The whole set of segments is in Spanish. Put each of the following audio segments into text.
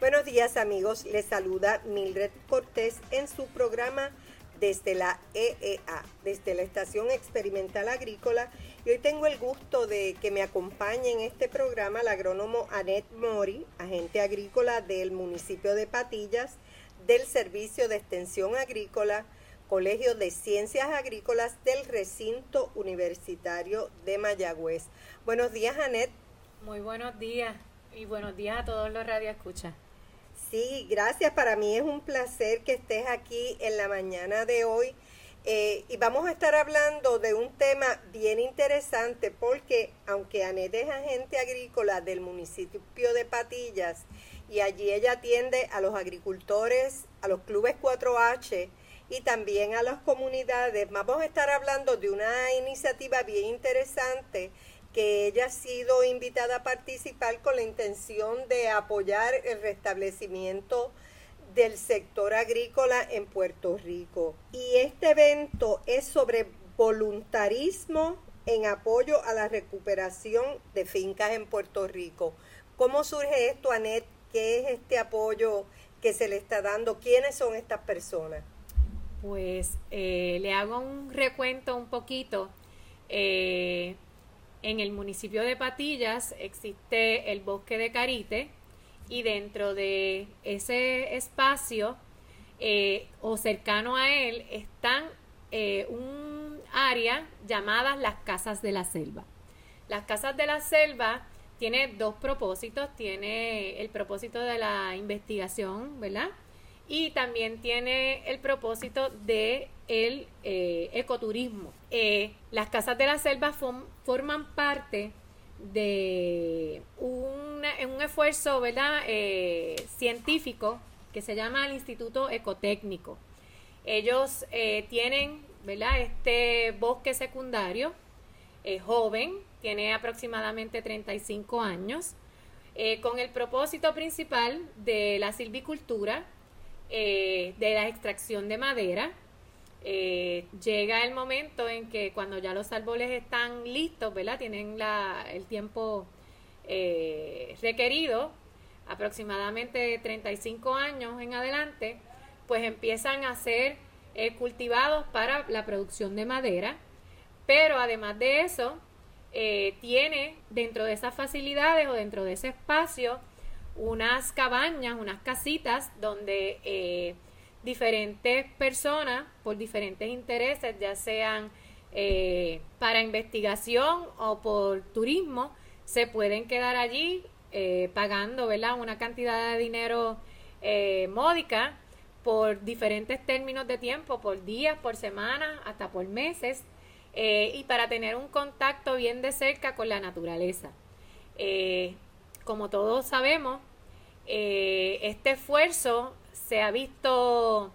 Buenos días amigos, les saluda Mildred Cortés en su programa desde la EEA, desde la Estación Experimental Agrícola. Y hoy tengo el gusto de que me acompañe en este programa el agrónomo Annette Mori, agente agrícola del municipio de Patillas, del Servicio de Extensión Agrícola, Colegio de Ciencias Agrícolas del Recinto Universitario de Mayagüez. Buenos días, Annette. Muy buenos días y buenos días a todos los radioescuchas. Sí, gracias. Para mí es un placer que estés aquí en la mañana de hoy. Eh, y vamos a estar hablando de un tema bien interesante porque aunque Anet es agente agrícola del municipio de Patillas y allí ella atiende a los agricultores, a los clubes 4H y también a las comunidades, vamos a estar hablando de una iniciativa bien interesante que ella ha sido invitada a participar con la intención de apoyar el restablecimiento del sector agrícola en Puerto Rico. Y este evento es sobre voluntarismo en apoyo a la recuperación de fincas en Puerto Rico. ¿Cómo surge esto, Anet? ¿Qué es este apoyo que se le está dando? ¿Quiénes son estas personas? Pues eh, le hago un recuento un poquito. Eh, en el municipio de Patillas existe el bosque de Carite y dentro de ese espacio eh, o cercano a él están eh, un área llamadas las casas de la selva. Las casas de la selva tiene dos propósitos, tiene el propósito de la investigación, ¿verdad? Y también tiene el propósito de el eh, ecoturismo. Eh, las casas de la selva forman parte de un, esfuerzo ¿verdad? Eh, científico que se llama el Instituto Ecotécnico. Ellos tienen ¿verdad? este bosque secundario joven, tiene aproximadamente 35 años, con el propósito principal de la silvicultura, de la extracción de madera, eh, llega el momento en que cuando ya los árboles están listos, ¿verdad? Tienen la, el tiempo eh, requerido, aproximadamente 35 años en adelante, pues empiezan a ser eh, cultivados para la producción de madera, pero además de eso, tiene dentro de esas facilidades o dentro de ese espacio unas cabañas, unas casitas donde diferentes personas por diferentes intereses, ya sean eh, para investigación o por turismo, se pueden quedar allí eh, pagando ¿verdad? una cantidad de dinero eh, módica por diferentes términos de tiempo, por días, por semanas, hasta por meses, y para tener un contacto bien de cerca con la naturaleza. Como todos sabemos, este esfuerzo se ha visto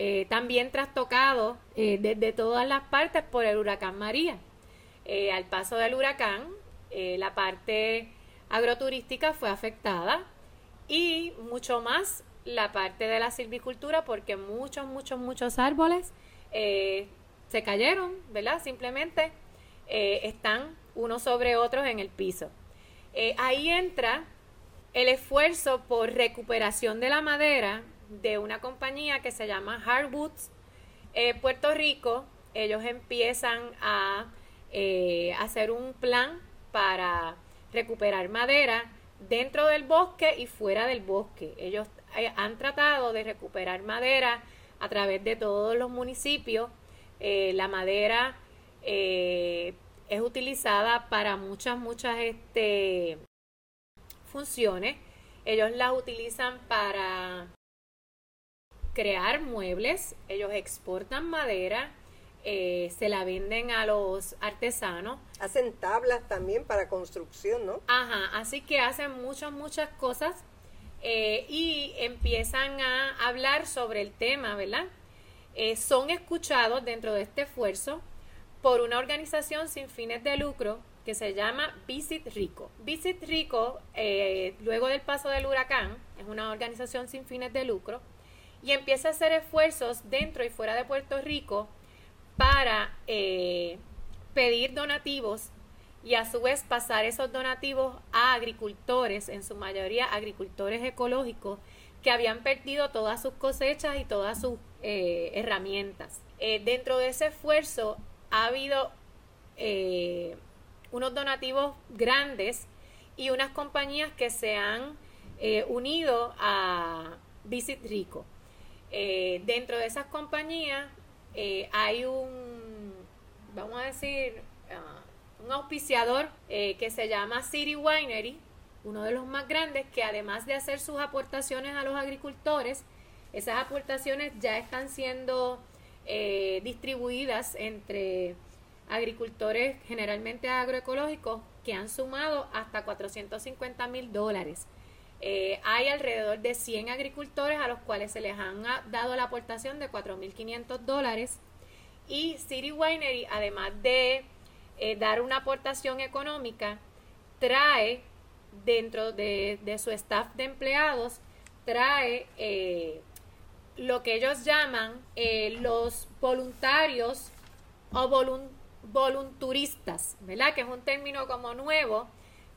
eh, también trastocado eh, desde todas las partes por el huracán María. Eh, al paso del huracán, la parte agroturística fue afectada y mucho más la parte de la silvicultura porque muchos, muchos, muchos árboles se cayeron, ¿verdad? Simplemente están unos sobre otros en el piso. Ahí entra el esfuerzo por recuperación de la madera de una compañía que se llama Hardwoods eh, Puerto Rico. Ellos empiezan a eh, hacer un plan para recuperar madera dentro del bosque y fuera del bosque. Ellos eh, han tratado de recuperar madera a través de todos los municipios. la madera es utilizada para muchas, muchas este, funciones. Ellos las utilizan para crear muebles, ellos exportan madera, eh, se la venden a los artesanos. Hacen tablas también para construcción, ¿no? Ajá, así que hacen muchas, muchas cosas eh, y empiezan a hablar sobre el tema, ¿verdad? Eh, son escuchados dentro de este esfuerzo por una organización sin fines de lucro que se llama Visit Rico. Visit Rico, eh, luego del paso del huracán, es una organización sin fines de lucro y empieza a hacer esfuerzos dentro y fuera de Puerto Rico para eh, pedir donativos y a su vez pasar esos donativos a agricultores, en su mayoría agricultores ecológicos, que habían perdido todas sus cosechas y todas sus eh, herramientas. Dentro de ese esfuerzo ha habido unos donativos grandes y unas compañías que se han unido a Visit Rico. dentro de esas compañías hay un, vamos a decir, uh, un auspiciador eh, que se llama City Winery, uno de los más grandes, que además de hacer sus aportaciones a los agricultores, esas aportaciones ya están siendo eh, distribuidas entre agricultores generalmente agroecológicos que han sumado hasta 450 mil dólares. Eh, hay alrededor de 100 agricultores a los cuales se les han dado la aportación de 4.500 dólares y City Winery, además de eh, dar una aportación económica, trae dentro de, su staff de empleados, trae lo que ellos llaman eh, los voluntarios o volunturistas, ¿verdad? Que es un término como nuevo.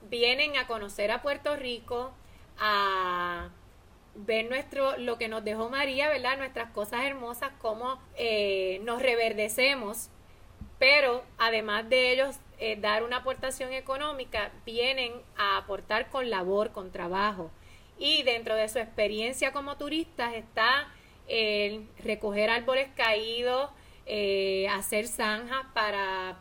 Vienen a conocer a Puerto Rico, a ver nuestro, lo que nos dejó María, ¿verdad? Nuestras cosas hermosas, cómo eh, nos reverdecemos, pero además de ellos eh, dar una aportación económica, vienen a aportar con labor, con trabajo. Y dentro de su experiencia como turistas está el recoger árboles caídos, eh, hacer zanjas para,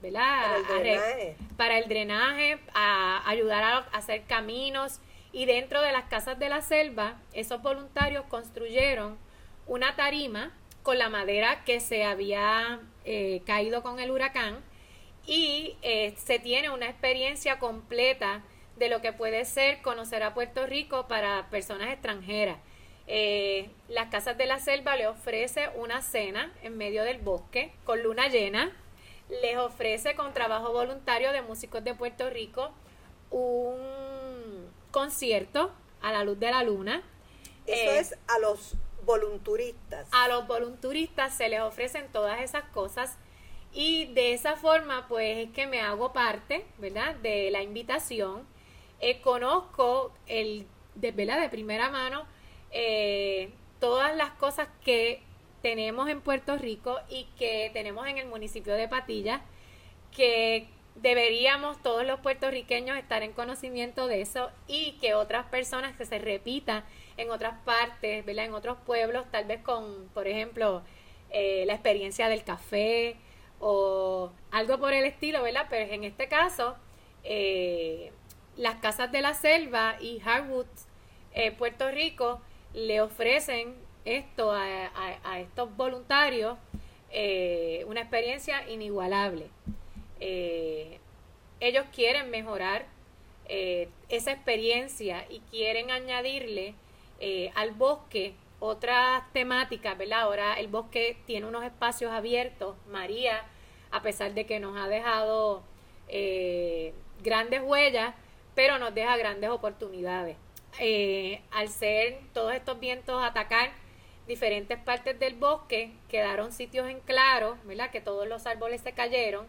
¿verdad? Para el drenaje, para el drenaje a ayudar a hacer caminos y dentro de las casas de la selva, esos voluntarios construyeron una tarima con la madera que se había eh, caído con el huracán y eh, se tiene una experiencia completa de lo que puede ser conocer a Puerto Rico para personas extranjeras. Eh, las Casas de la Selva le ofrece una cena en medio del bosque con luna llena, les ofrece con trabajo voluntario de músicos de Puerto Rico un concierto a la luz de la luna. Eso eh, es a los volunturistas. A los volunturistas se les ofrecen todas esas cosas y de esa forma pues es que me hago parte, ¿verdad? De la invitación. Eh, conozco el, de, ¿verdad? de primera mano eh, todas las cosas que tenemos en Puerto Rico y que tenemos en el municipio de Patilla, que deberíamos todos los puertorriqueños estar en conocimiento de eso y que otras personas que se repita en otras partes, ¿verdad? en otros pueblos, tal vez con, por ejemplo, eh, la experiencia del café o algo por el estilo, ¿verdad? Pero en este caso, eh, las casas de la selva y Hardwood, eh, Puerto Rico, le ofrecen esto a estos voluntarios, una experiencia inigualable. Eh, ellos quieren mejorar eh, esa experiencia y quieren añadirle eh, al bosque otras temáticas, ¿verdad? Ahora el bosque tiene unos espacios abiertos. María, a pesar de que nos ha dejado grandes huellas, pero nos deja grandes oportunidades. Al ser todos estos vientos atacar diferentes partes del bosque, quedaron sitios en claro, ¿verdad? Que todos los árboles se cayeron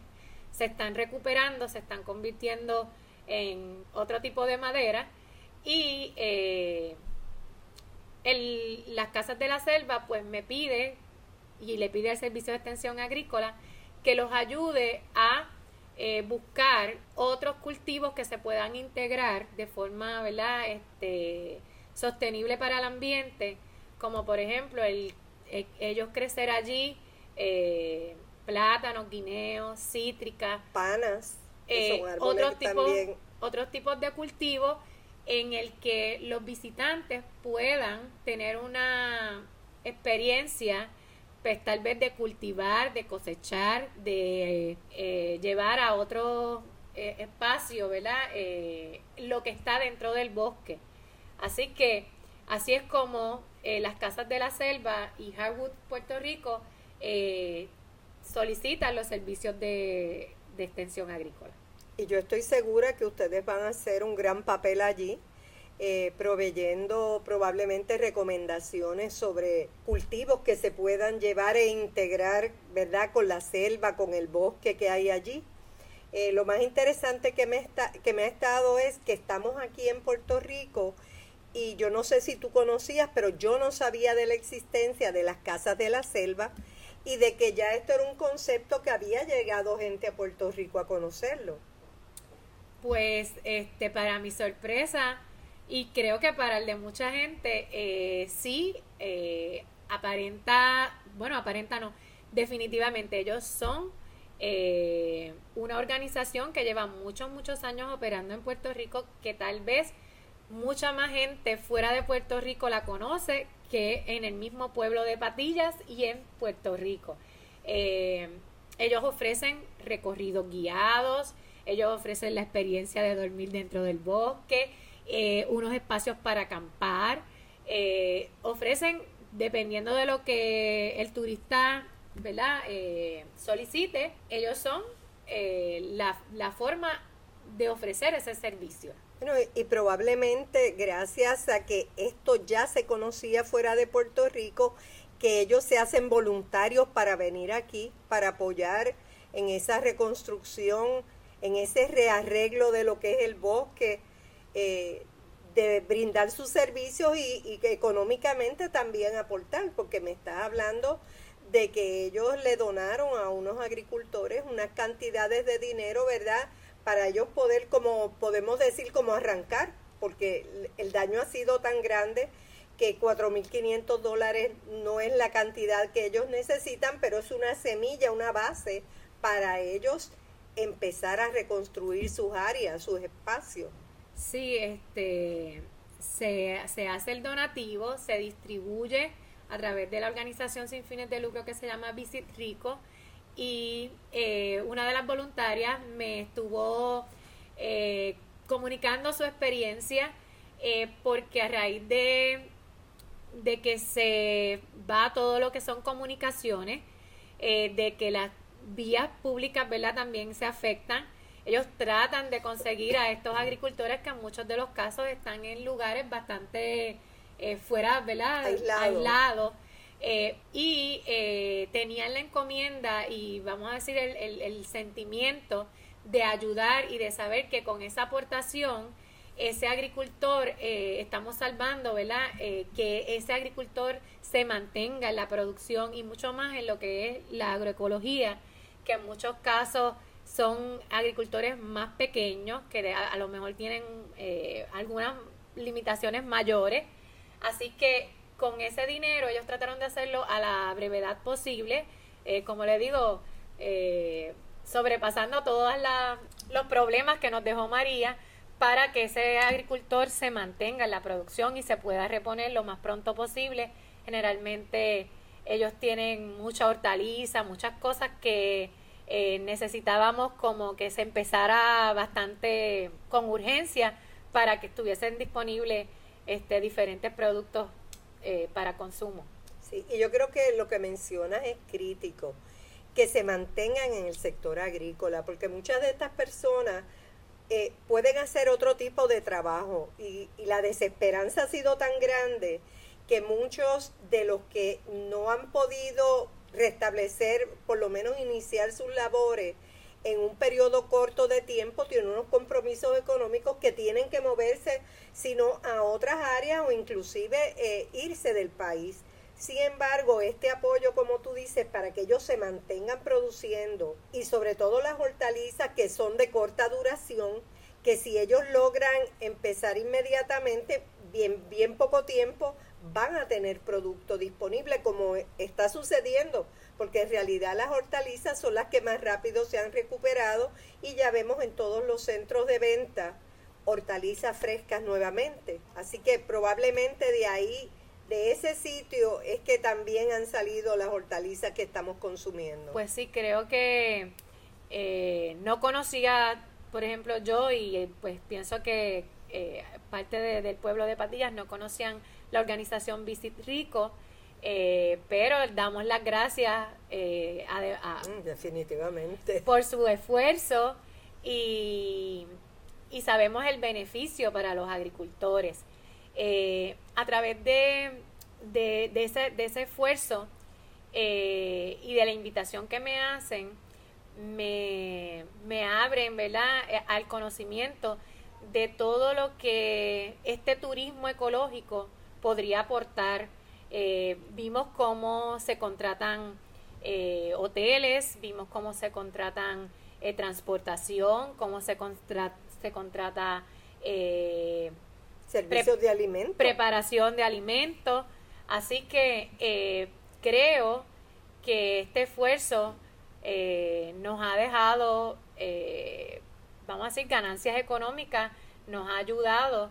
se están recuperando, se están convirtiendo en otro tipo de madera y eh, las casas de la selva pues me pide y le pide al servicio de extensión agrícola que los ayude a eh, buscar otros cultivos que se puedan integrar de forma ¿verdad? Este, sostenible para el ambiente como por ejemplo el, eh, ellos crecer allí plátanos, guineos, cítricas, panas, eh, otros, tipos, otros tipos de cultivos en el que los visitantes puedan tener una experiencia pues tal vez de cultivar, de cosechar, de eh, llevar a otro eh, espacio, ¿verdad? Eh, lo que está dentro del bosque. Así que así es como las casas de la selva y Harwood, Puerto Rico, solicitan los servicios de extensión agrícola. Y yo estoy segura que ustedes van a hacer un gran papel allí, eh, proveyendo probablemente recomendaciones sobre cultivos que se puedan llevar e integrar, ¿verdad?, con la selva, con el bosque que hay allí. Eh, lo más interesante que me, está, que me ha estado es que estamos aquí en Puerto Rico y yo no sé si tú conocías, pero yo no sabía de la existencia de las casas de la selva y de que ya esto era un concepto que había llegado gente a Puerto Rico a conocerlo. Pues este, para mi sorpresa, y creo que para el de mucha gente, eh, sí, eh, aparenta, bueno, aparenta no, definitivamente ellos son eh, una organización que lleva muchos, muchos años operando en Puerto Rico, que tal vez mucha más gente fuera de Puerto Rico la conoce que en el mismo pueblo de Patillas y en Puerto Rico. ellos ofrecen recorridos guiados, ellos ofrecen la experiencia de dormir dentro del bosque, eh, unos espacios para acampar, eh, ofrecen, dependiendo de lo que el turista ¿verdad? Eh, solicite, ellos son la, la forma de ofrecer ese servicio. Bueno, y probablemente gracias a que esto ya se conocía fuera de Puerto Rico, que ellos se hacen voluntarios para venir aquí, para apoyar en esa reconstrucción en ese rearreglo de lo que es el bosque, eh, de brindar sus servicios y, que económicamente también aportar, porque me estás hablando de que ellos le donaron a unos agricultores unas cantidades de dinero, ¿verdad? Para ellos poder, como podemos decir, como arrancar, porque el daño ha sido tan grande que 4.500 dólares no es la cantidad que ellos necesitan, pero es una semilla, una base para ellos empezar a reconstruir sus áreas, sus espacios. Sí, este, se, hace el donativo, se distribuye a través de la organización sin fines de lucro que se llama Visit Rico y eh, una de las voluntarias me estuvo eh, comunicando su experiencia eh, porque a raíz de, de que se va todo lo que son comunicaciones, de que las vías públicas. También se afectan. Ellos tratan de conseguir a estos agricultores que en muchos de los casos están en lugares bastante eh, fuera, ¿verdad? Aislados. Eh, y eh, tenían la encomienda y vamos a decir el, el, el, sentimiento de ayudar y de saber que con esa aportación ese agricultor estamos salvando, ¿verdad? que ese agricultor se mantenga en la producción y mucho más en lo que es la agroecología que en muchos casos son agricultores más pequeños, que a, lo mejor tienen eh, algunas limitaciones mayores. Así que con ese dinero ellos trataron de hacerlo a la brevedad posible, eh, como le digo, eh, sobrepasando todos los problemas que nos dejó María para que ese agricultor se mantenga en la producción y se pueda reponer lo más pronto posible. Generalmente ellos tienen mucha hortaliza, muchas cosas que eh, necesitábamos como que se empezara bastante con urgencia para que estuviesen disponibles este, diferentes productos eh, para consumo. Sí, y yo creo que lo que mencionas es crítico, que se mantengan en el sector agrícola, porque muchas de estas personas eh, pueden hacer otro tipo de trabajo y, y la desesperanza ha sido tan grande que muchos de los que no han podido restablecer, por lo menos iniciar sus labores en un periodo corto de tiempo, tienen unos compromisos económicos que tienen que moverse, sino a otras áreas o inclusive eh, irse del país. Sin embargo, este apoyo, como tú dices, para que ellos se mantengan produciendo y sobre todo las hortalizas que son de corta duración, que si ellos logran empezar inmediatamente, bien, bien poco tiempo, van a tener producto disponible como está sucediendo, porque en realidad las hortalizas son las que más rápido se han recuperado y ya vemos en todos los centros de venta hortalizas frescas nuevamente. Así que probablemente de ahí, de ese sitio, es que también han salido las hortalizas que estamos consumiendo. Pues sí, creo que eh, no conocía, por ejemplo, yo y pues pienso que eh, parte del pueblo de Patillas no conocían la organización Visit Rico. eh, pero damos las gracias eh, a, mm, definitivamente por su esfuerzo y, y, sabemos el beneficio para los agricultores. Eh, a través de, de, ese, de ese esfuerzo y de la invitación que me hacen, me, me abren ¿verdad? al conocimiento de todo lo que este turismo ecológico podría aportar eh, vimos cómo se contratan eh, hoteles, vimos cómo se contratan eh, transportación, cómo se, se contrata servicios de alimentos. Preparación de alimentos. Así que creo que este esfuerzo nos ha dejado, vamos a decir, ganancias económicas, nos ha ayudado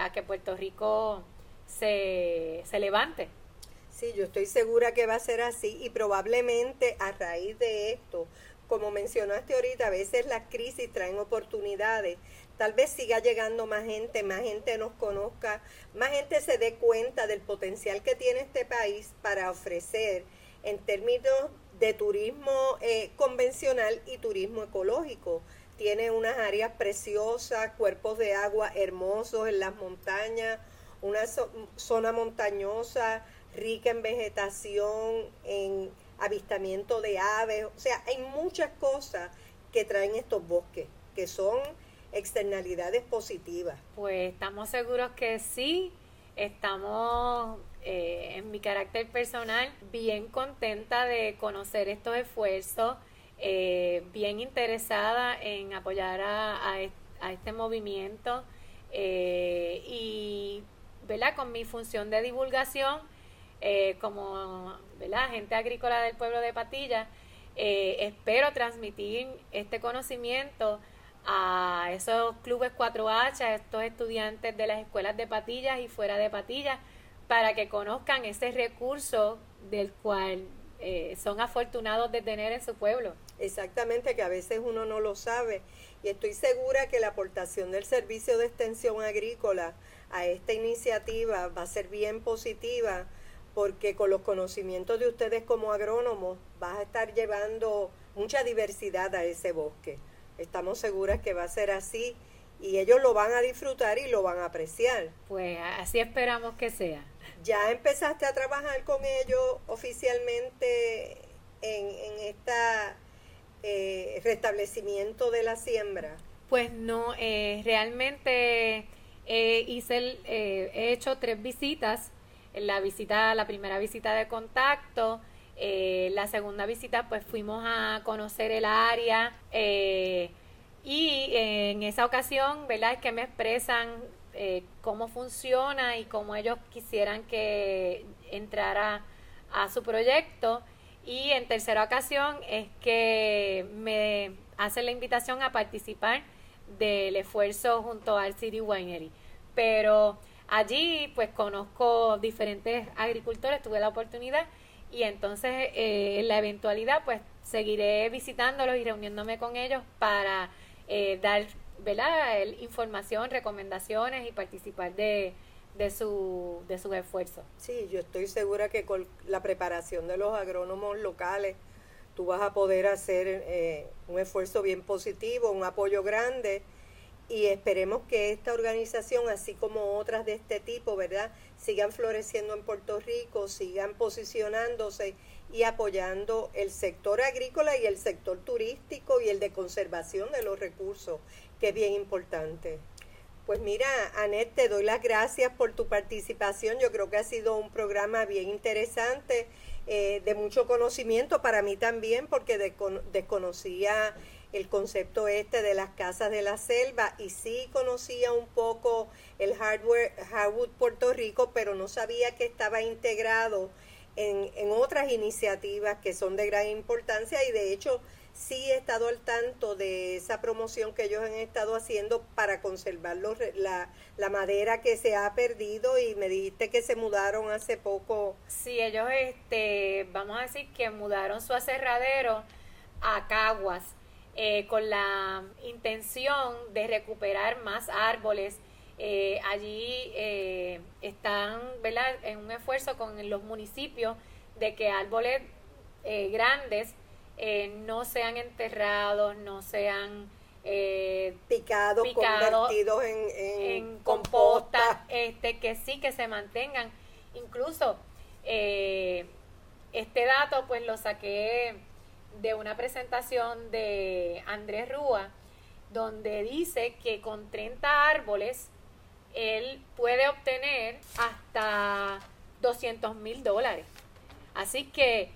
a que Puerto Rico se, se levante. Sí, yo estoy segura que va a ser así y probablemente a raíz de esto, como mencionaste ahorita, a veces las crisis traen oportunidades. Tal vez siga llegando más gente, más gente nos conozca, más gente se dé cuenta del potencial que tiene este país para ofrecer en términos de turismo eh, convencional y turismo ecológico. Tiene unas áreas preciosas, cuerpos de agua hermosos en las montañas, una zona montañosa, rica en vegetación, en avistamiento de aves, o sea, hay muchas cosas que traen estos bosques, que son externalidades positivas. Pues estamos seguros que sí, estamos eh, en mi carácter personal bien contenta de conocer estos esfuerzos, eh, bien interesada en apoyar a, a, este movimiento eh, y ¿verdad? Con mi función de divulgación eh, como ¿verdad? agente agrícola del pueblo de Patilla, eh, espero transmitir este conocimiento a esos clubes 4H, a estos estudiantes de las escuelas de Patillas y fuera de Patillas, para que conozcan ese recurso del cual eh, son afortunados de tener en su pueblo. Exactamente, que a veces uno no lo sabe. Y estoy segura que la aportación del servicio de extensión agrícola a esta iniciativa va a ser bien positiva porque con los conocimientos de ustedes como agrónomos vas a estar llevando mucha diversidad a ese bosque. Estamos seguras que va a ser así y ellos lo van a disfrutar y lo van a apreciar. Pues así esperamos que sea. ¿Ya empezaste a trabajar con ellos oficialmente en, en este restablecimiento de la siembra? Pues no, eh, realmente eh, hice eh, he hecho tres visitas. La visita, la primera visita de contacto, eh, la segunda visita pues fuimos a conocer el área y en esa ocasión, ¿verdad? Es que me expresan cómo funciona y cómo ellos quisieran que entrara a su proyecto. Y en tercera ocasión es que me hacen la invitación a participar del esfuerzo junto al City Winery. Pero allí pues conozco diferentes agricultores, tuve la oportunidad y entonces eh, en la eventualidad pues seguiré visitándolos y reuniéndome con ellos para eh, dar ¿verdad? información, recomendaciones y participar de, de, su, de sus esfuerzos. Sí, yo estoy segura que con la preparación de los agrónomos locales tú vas a poder hacer eh, un esfuerzo bien positivo, un apoyo grande y esperemos que esta organización, así como otras de este tipo, ¿verdad?, sigan floreciendo en Puerto Rico, sigan posicionándose y apoyando el sector agrícola y el sector turístico y el de conservación de los recursos, que es bien importante. Pues mira, Anet, te doy las gracias por tu participación. Yo creo que ha sido un programa bien interesante, eh, de mucho conocimiento para mí también, porque desconocía el concepto este de las casas de la selva y sí conocía un poco el hardware Hardwood Puerto Rico, pero no sabía que estaba integrado en, en otras iniciativas que son de gran importancia y de hecho sí he estado al tanto de esa promoción que ellos han estado haciendo para conservar la, la madera que se ha perdido y me dijiste que se mudaron hace poco. Sí, ellos, este, vamos a decir que mudaron su aserradero a Caguas eh, con la intención de recuperar más árboles Eh, allí eh, están ¿verdad? en un esfuerzo con los municipios de que árboles eh, grandes no sean enterrados, no sean picados, convertidos en, composta, este que sí que se mantengan. Incluso este dato pues lo saqué de una presentación de Andrés Rúa, donde dice que con 30 árboles él puede obtener hasta 200 mil dólares. Así que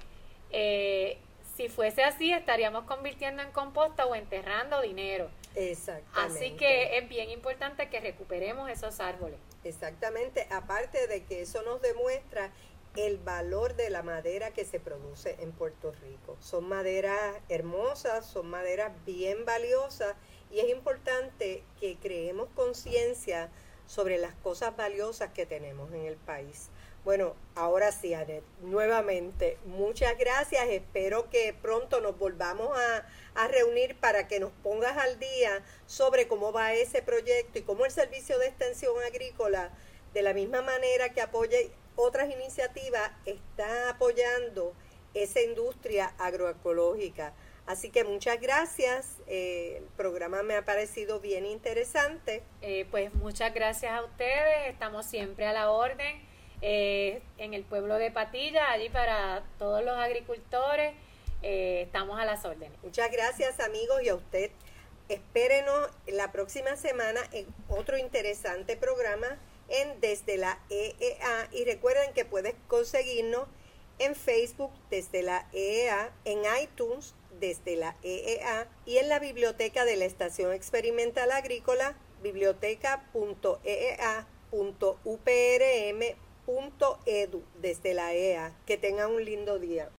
eh, si fuese así, estaríamos convirtiendo en composta o enterrando dinero. Exactamente. Así que es bien importante que recuperemos esos árboles. Exactamente, aparte de que eso nos demuestra el valor de la madera que se produce en Puerto Rico. Son maderas hermosas, son maderas bien valiosas y es importante que creemos conciencia sobre las cosas valiosas que tenemos en el país. Bueno, ahora sí, Anet, nuevamente, muchas gracias. Espero que pronto nos volvamos a, reunir para que nos pongas al día sobre cómo va ese proyecto y cómo el Servicio de Extensión Agrícola, de la misma manera que apoya otras iniciativas, está apoyando esa industria agroecológica. Así que muchas gracias. Eh, el programa me ha parecido bien interesante. Eh, pues muchas gracias a ustedes. Estamos siempre a la orden eh, en el pueblo de Patilla, allí para todos los agricultores. estamos a las órdenes. Muchas gracias amigos y a usted. Espérenos la próxima semana en otro interesante programa en Desde la EEA y recuerden que puedes conseguirnos en Facebook desde la EEA, en iTunes desde la EEA y en la biblioteca de la Estación Experimental Agrícola, biblioteca.eea.uprm.edu desde la EEA. Que tengan un lindo día.